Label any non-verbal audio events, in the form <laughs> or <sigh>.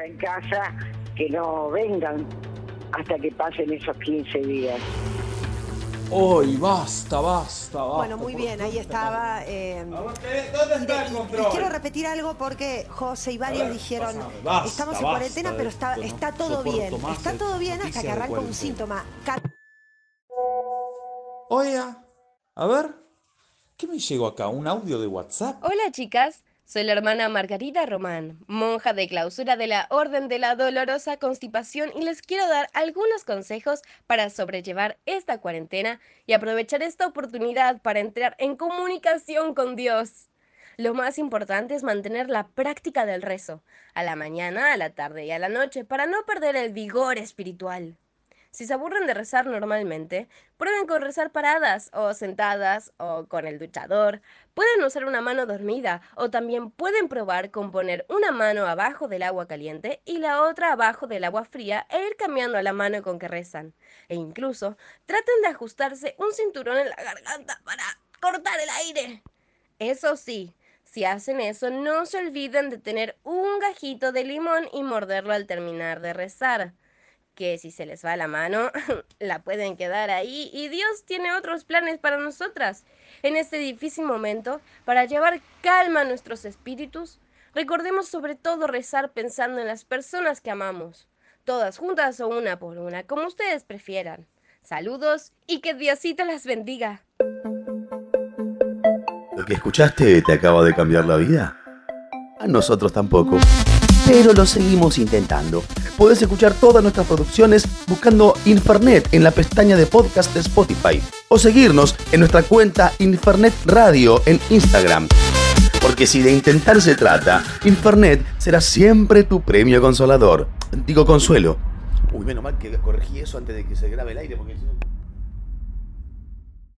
en casa que no vengan hasta que pasen esos 15 días. Hoy, basta, basta, basta. Bueno, muy bien, ahí estaba. eh, ¿Dónde está el y control? quiero repetir algo porque José y varios ver, dijeron, basta, estamos en basta cuarentena, pero está, esto, está todo bien. Está todo bien hasta que arranca un síntoma. Oiga, a ver, ¿qué me llegó acá? ¿Un audio de WhatsApp? Hola chicas, soy la hermana Margarita Román, monja de clausura de la Orden de la Dolorosa Constipación y les quiero dar algunos consejos para sobrellevar esta cuarentena y aprovechar esta oportunidad para entrar en comunicación con Dios. Lo más importante es mantener la práctica del rezo, a la mañana, a la tarde y a la noche, para no perder el vigor espiritual. Si se aburren de rezar normalmente, prueben con rezar paradas o sentadas o con el duchador. Pueden usar una mano dormida o también pueden probar con poner una mano abajo del agua caliente y la otra abajo del agua fría e ir cambiando la mano con que rezan. E incluso traten de ajustarse un cinturón en la garganta para cortar el aire. Eso sí, si hacen eso, no se olviden de tener un gajito de limón y morderlo al terminar de rezar que si se les va la mano, <laughs> la pueden quedar ahí y Dios tiene otros planes para nosotras. En este difícil momento, para llevar calma a nuestros espíritus, recordemos sobre todo rezar pensando en las personas que amamos, todas juntas o una por una, como ustedes prefieran. Saludos y que Diosito las bendiga. ¿Lo que escuchaste te acaba de cambiar la vida? A nosotros tampoco. Pero lo seguimos intentando. Podés escuchar todas nuestras producciones buscando Infernet en la pestaña de podcast de Spotify o seguirnos en nuestra cuenta Infernet Radio en Instagram. Porque si de intentar se trata, Infernet será siempre tu premio consolador. Digo consuelo. Uy, menos mal que corregí eso antes de que se grabe el aire porque.